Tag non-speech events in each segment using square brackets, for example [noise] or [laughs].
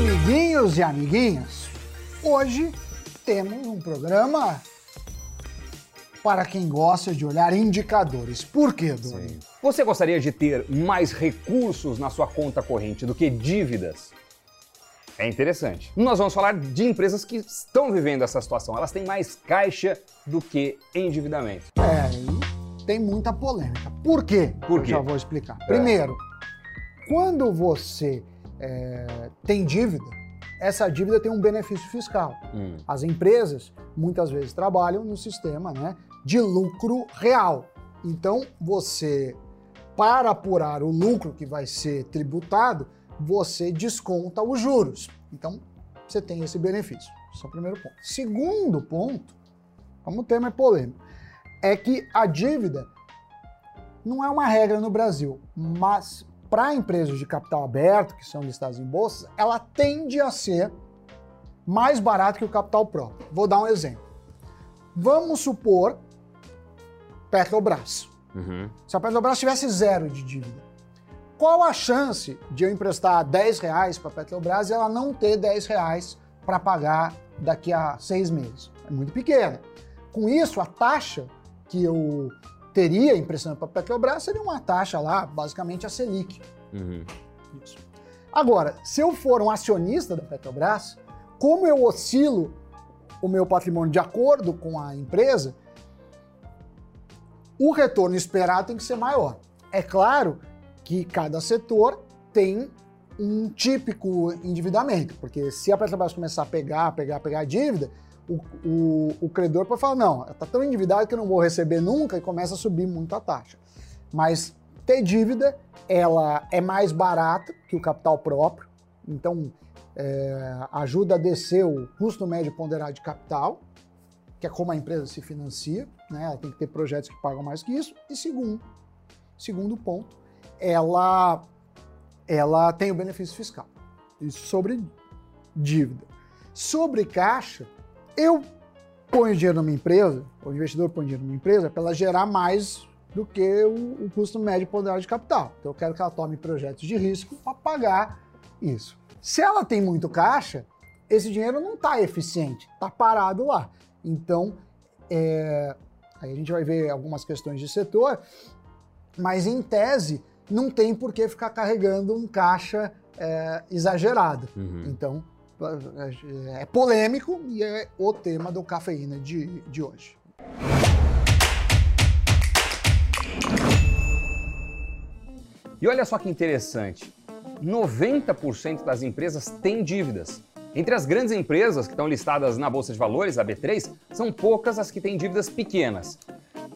Amiguinhos e amiguinhas, hoje temos um programa para quem gosta de olhar indicadores. Por quê, Doni? Você gostaria de ter mais recursos na sua conta corrente do que dívidas? É interessante. Nós vamos falar de empresas que estão vivendo essa situação. Elas têm mais caixa do que endividamento. É, tem muita polêmica. Por quê? Por quê? Eu já vou explicar. Primeiro, quando você é, tem dívida, essa dívida tem um benefício fiscal. Hum. As empresas muitas vezes trabalham no sistema né, de lucro real. Então, você, para apurar o lucro que vai ser tributado, você desconta os juros. Então, você tem esse benefício. Esse é o primeiro ponto. Segundo ponto, como o tema é polêmico, é que a dívida não é uma regra no Brasil, mas para empresas de capital aberto, que são listadas em bolsas, ela tende a ser mais barato que o capital próprio. Vou dar um exemplo. Vamos supor Petrobras. Uhum. Se a Petrobras tivesse zero de dívida, qual a chance de eu emprestar 10 reais para a Petrobras e ela não ter 10 reais para pagar daqui a seis meses? É muito pequena. Com isso, a taxa que eu teria emprestando para a Petrobras seria uma taxa lá, basicamente a Selic. Uhum. Isso. Agora, se eu for um acionista da Petrobras, como eu oscilo o meu patrimônio de acordo com a empresa, o retorno esperado tem que ser maior. É claro que cada setor tem um típico endividamento, porque se a Petrobras começar a pegar, pegar, pegar dívida, o, o, o credor pode falar, não, está tão endividado que eu não vou receber nunca e começa a subir muito a taxa. Mas ter dívida, ela é mais barata que o capital próprio, então é, ajuda a descer o custo médio ponderado de capital, que é como a empresa se financia, né? Ela tem que ter projetos que pagam mais que isso. E segundo, segundo ponto, ela, ela tem o benefício fiscal. Isso sobre dívida. Sobre caixa, eu ponho dinheiro numa empresa, o investidor põe dinheiro numa empresa para ela gerar mais do que o, o custo médio ponderado de capital. Então eu quero que ela tome projetos de risco para pagar isso. Se ela tem muito caixa, esse dinheiro não está eficiente, está parado lá. Então, é, aí a gente vai ver algumas questões de setor, mas em tese não tem por que ficar carregando um caixa é, exagerado. Uhum. Então, é polêmico e é o tema do Cafeína de, de hoje. E olha só que interessante: 90% das empresas têm dívidas. Entre as grandes empresas que estão listadas na Bolsa de Valores, a B3, são poucas as que têm dívidas pequenas.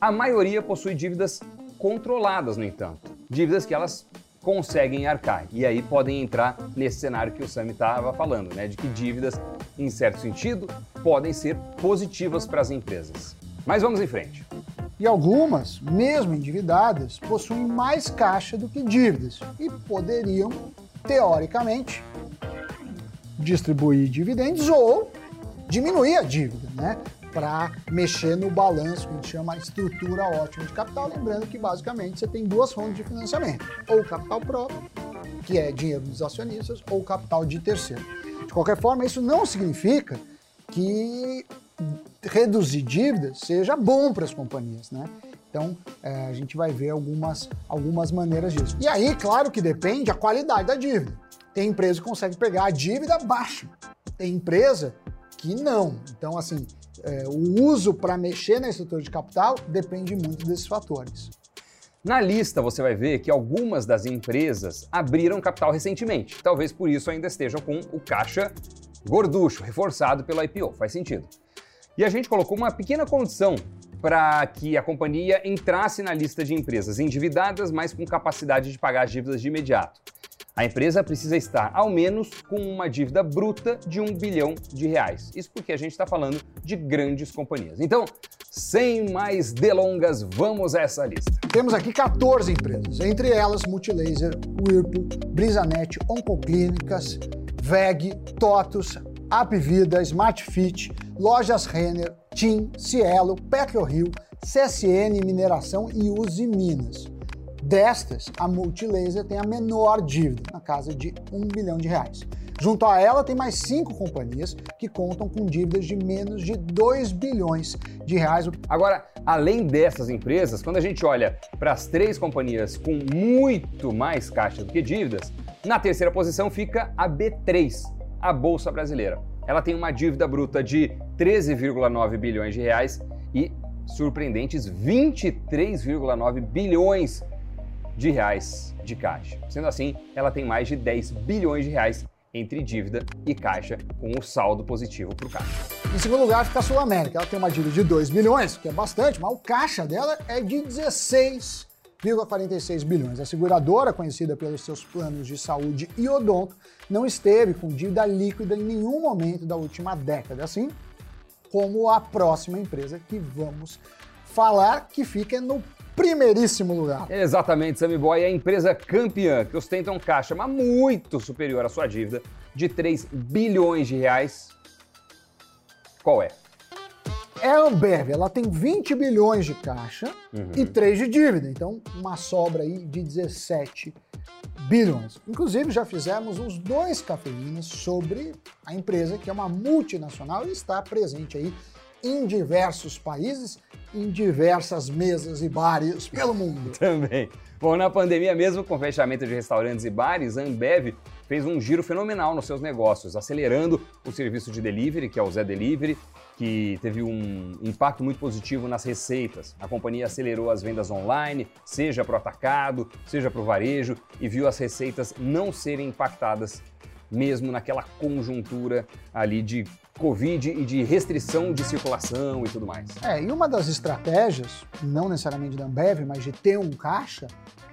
A maioria possui dívidas controladas, no entanto. Dívidas que elas conseguem arcar. E aí podem entrar nesse cenário que o Sam estava falando, né? De que dívidas, em certo sentido, podem ser positivas para as empresas. Mas vamos em frente. E algumas, mesmo endividadas, possuem mais caixa do que dívidas e poderiam, teoricamente, distribuir dividendos ou diminuir a dívida, né? Para mexer no balanço, que a gente chama estrutura ótima de capital. Lembrando que basicamente você tem duas fontes de financiamento: ou capital próprio, que é dinheiro dos acionistas, ou capital de terceiro. De qualquer forma, isso não significa que reduzir dívidas seja bom para as companhias, né? Então, é, a gente vai ver algumas, algumas maneiras disso. E aí, claro que depende a qualidade da dívida. Tem empresa que consegue pegar a dívida baixa, tem empresa que não. Então, assim, é, o uso para mexer na estrutura de capital depende muito desses fatores. Na lista você vai ver que algumas das empresas abriram capital recentemente. Talvez por isso ainda estejam com o caixa gorducho, reforçado pelo IPO. Faz sentido. E a gente colocou uma pequena condição para que a companhia entrasse na lista de empresas endividadas, mas com capacidade de pagar as dívidas de imediato. A empresa precisa estar ao menos com uma dívida bruta de um bilhão de reais. Isso porque a gente está falando de grandes companhias. Então, sem mais delongas, vamos a essa lista. Temos aqui 14 empresas, entre elas Multilaser, Whirlpool, Brisanet, Oncoclínicas, VEG, TOTUS, Apvida, Smartfit, Lojas Renner, TIM, Cielo, PetroRio, CSN Mineração e Uzi Minas. Destas, a Multilaser tem a menor dívida, na casa de um bilhão de reais. Junto a ela, tem mais cinco companhias que contam com dívidas de menos de 2 bilhões de reais. Agora, além dessas empresas, quando a gente olha para as três companhias com muito mais caixa do que dívidas, na terceira posição fica a B3, a Bolsa Brasileira. Ela tem uma dívida bruta de 13,9 bilhões de reais e surpreendentes 23,9 bilhões de reais de caixa. Sendo assim, ela tem mais de 10 bilhões de reais entre dívida e caixa, com o saldo positivo para o caixa. Em segundo lugar fica a Sul América. Ela tem uma dívida de 2 bilhões, que é bastante, mas o caixa dela é de 16,46 bilhões. A seguradora, conhecida pelos seus planos de saúde e odonto, não esteve com dívida líquida em nenhum momento da última década. Assim, como a próxima empresa que vamos falar, que fica no primeiríssimo lugar. Exatamente, Sammy Boy é a empresa campeã, que ostenta um caixa mas muito superior à sua dívida de 3 bilhões de reais. Qual é? É a Ambev, ela tem 20 bilhões de caixa uhum. e 3 de dívida, então uma sobra aí de 17 bilhões. Inclusive, já fizemos uns dois cafeínas sobre a empresa, que é uma multinacional e está presente aí em diversos países, em diversas mesas e bares pelo mundo. [laughs] Também. Bom, na pandemia mesmo, com fechamento de restaurantes e bares, a Ambev fez um giro fenomenal nos seus negócios, acelerando o serviço de delivery, que é o Zé Delivery, que teve um impacto muito positivo nas receitas. A companhia acelerou as vendas online, seja para o atacado, seja para o varejo, e viu as receitas não serem impactadas mesmo naquela conjuntura ali de Covid e de restrição de circulação e tudo mais. É, e uma das estratégias, não necessariamente da Ambev, mas de ter um caixa,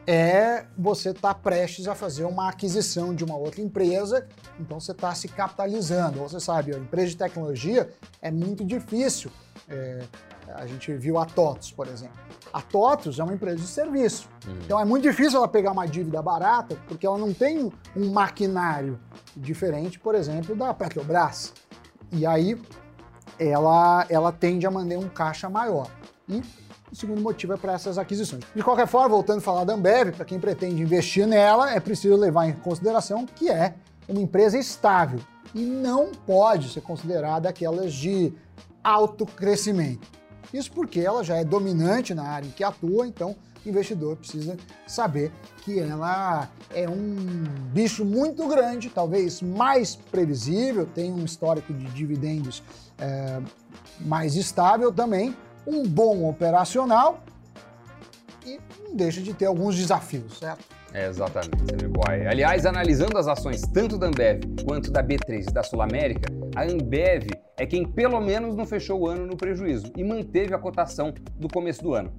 é você estar tá prestes a fazer uma aquisição de uma outra empresa, então você está se capitalizando. Você sabe, a empresa de tecnologia é muito difícil. É, a gente viu a TOTOS, por exemplo. A TOTOS é uma empresa de serviço. Uhum. Então é muito difícil ela pegar uma dívida barata, porque ela não tem um maquinário diferente, por exemplo, da Petrobras. E aí ela, ela tende a manter um caixa maior. E o segundo motivo é para essas aquisições. De qualquer forma, voltando a falar da Ambev, para quem pretende investir nela, é preciso levar em consideração que é uma empresa estável e não pode ser considerada aquelas de alto crescimento. Isso porque ela já é dominante na área em que atua, então o investidor precisa saber que ela é um bicho muito grande, talvez mais previsível, tem um histórico de dividendos é, mais estável também, um bom operacional e não deixa de ter alguns desafios, certo? É, exatamente. Aliás, analisando as ações tanto da Ambev quanto da B3 e da Sul América, a Ambev é quem pelo menos não fechou o ano no prejuízo e manteve a cotação do começo do ano.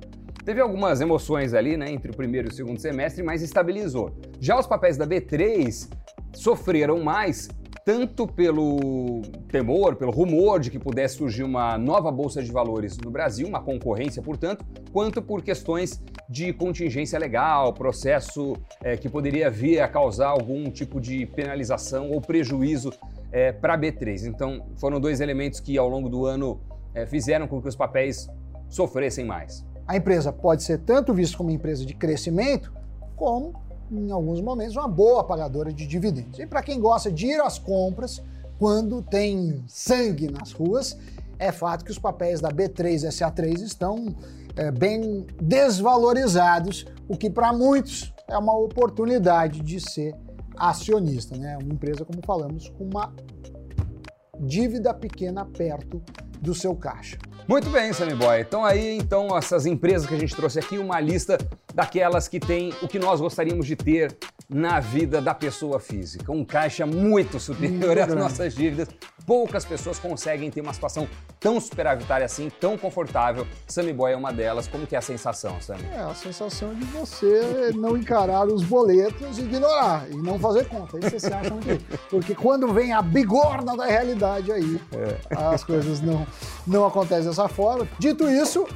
Teve algumas emoções ali, né, entre o primeiro e o segundo semestre, mas estabilizou. Já os papéis da B3 sofreram mais tanto pelo temor, pelo rumor de que pudesse surgir uma nova bolsa de valores no Brasil, uma concorrência, portanto, quanto por questões de contingência legal, processo é, que poderia vir a causar algum tipo de penalização ou prejuízo é, para a B3. Então, foram dois elementos que ao longo do ano é, fizeram com que os papéis sofressem mais. A empresa pode ser tanto vista como uma empresa de crescimento, como em alguns momentos, uma boa pagadora de dividendos. E para quem gosta de ir às compras, quando tem sangue nas ruas, é fato que os papéis da B3 e SA3 estão é, bem desvalorizados, o que para muitos é uma oportunidade de ser acionista, né? Uma empresa, como falamos, com uma dívida pequena perto do seu caixa. Muito bem, Sammy Boy. Então aí, então, essas empresas que a gente trouxe aqui, uma lista daquelas que tem o que nós gostaríamos de ter na vida da pessoa física. Um caixa muito superior às nossas dívidas. Poucas pessoas conseguem ter uma situação tão superavitária assim, tão confortável. Sammy Boy é uma delas. Como que é a sensação, Sammy? É a sensação de você não encarar os boletos e ignorar e não fazer conta. Isso você acha muito Porque quando vem a bigorna da realidade aí, é. as coisas não, não acontecem dessa forma. Dito isso,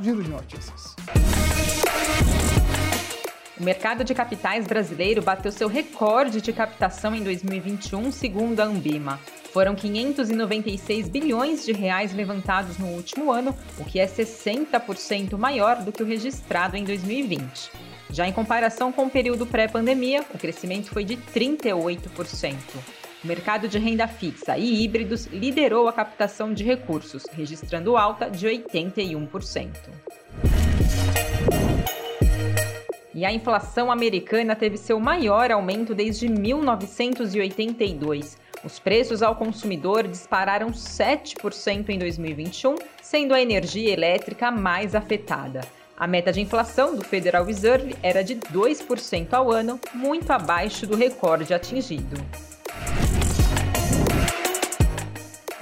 giro de notícias. O mercado de capitais brasileiro bateu seu recorde de captação em 2021, segundo a Ambima. Foram 596 bilhões de reais levantados no último ano, o que é 60% maior do que o registrado em 2020. Já em comparação com o período pré-pandemia, o crescimento foi de 38%. O mercado de renda fixa e híbridos liderou a captação de recursos, registrando alta de 81%. E a inflação americana teve seu maior aumento desde 1982. Os preços ao consumidor dispararam 7% em 2021, sendo a energia elétrica mais afetada. A meta de inflação do Federal Reserve era de 2% ao ano, muito abaixo do recorde atingido.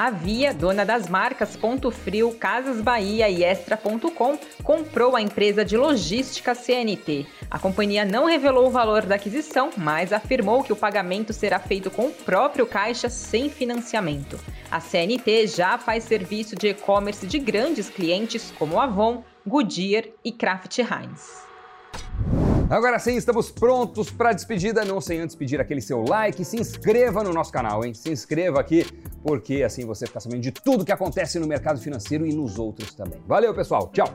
A Via, dona das marcas Ponto Frio, Casas Bahia e Extra.com, comprou a empresa de logística CNT. A companhia não revelou o valor da aquisição, mas afirmou que o pagamento será feito com o próprio caixa sem financiamento. A CNT já faz serviço de e-commerce de grandes clientes como Avon, Goodyear e Kraft Heinz. Agora sim, estamos prontos para a despedida, não sem antes pedir aquele seu like, se inscreva no nosso canal, hein? Se inscreva aqui, porque assim você fica sabendo de tudo que acontece no mercado financeiro e nos outros também. Valeu, pessoal. Tchau.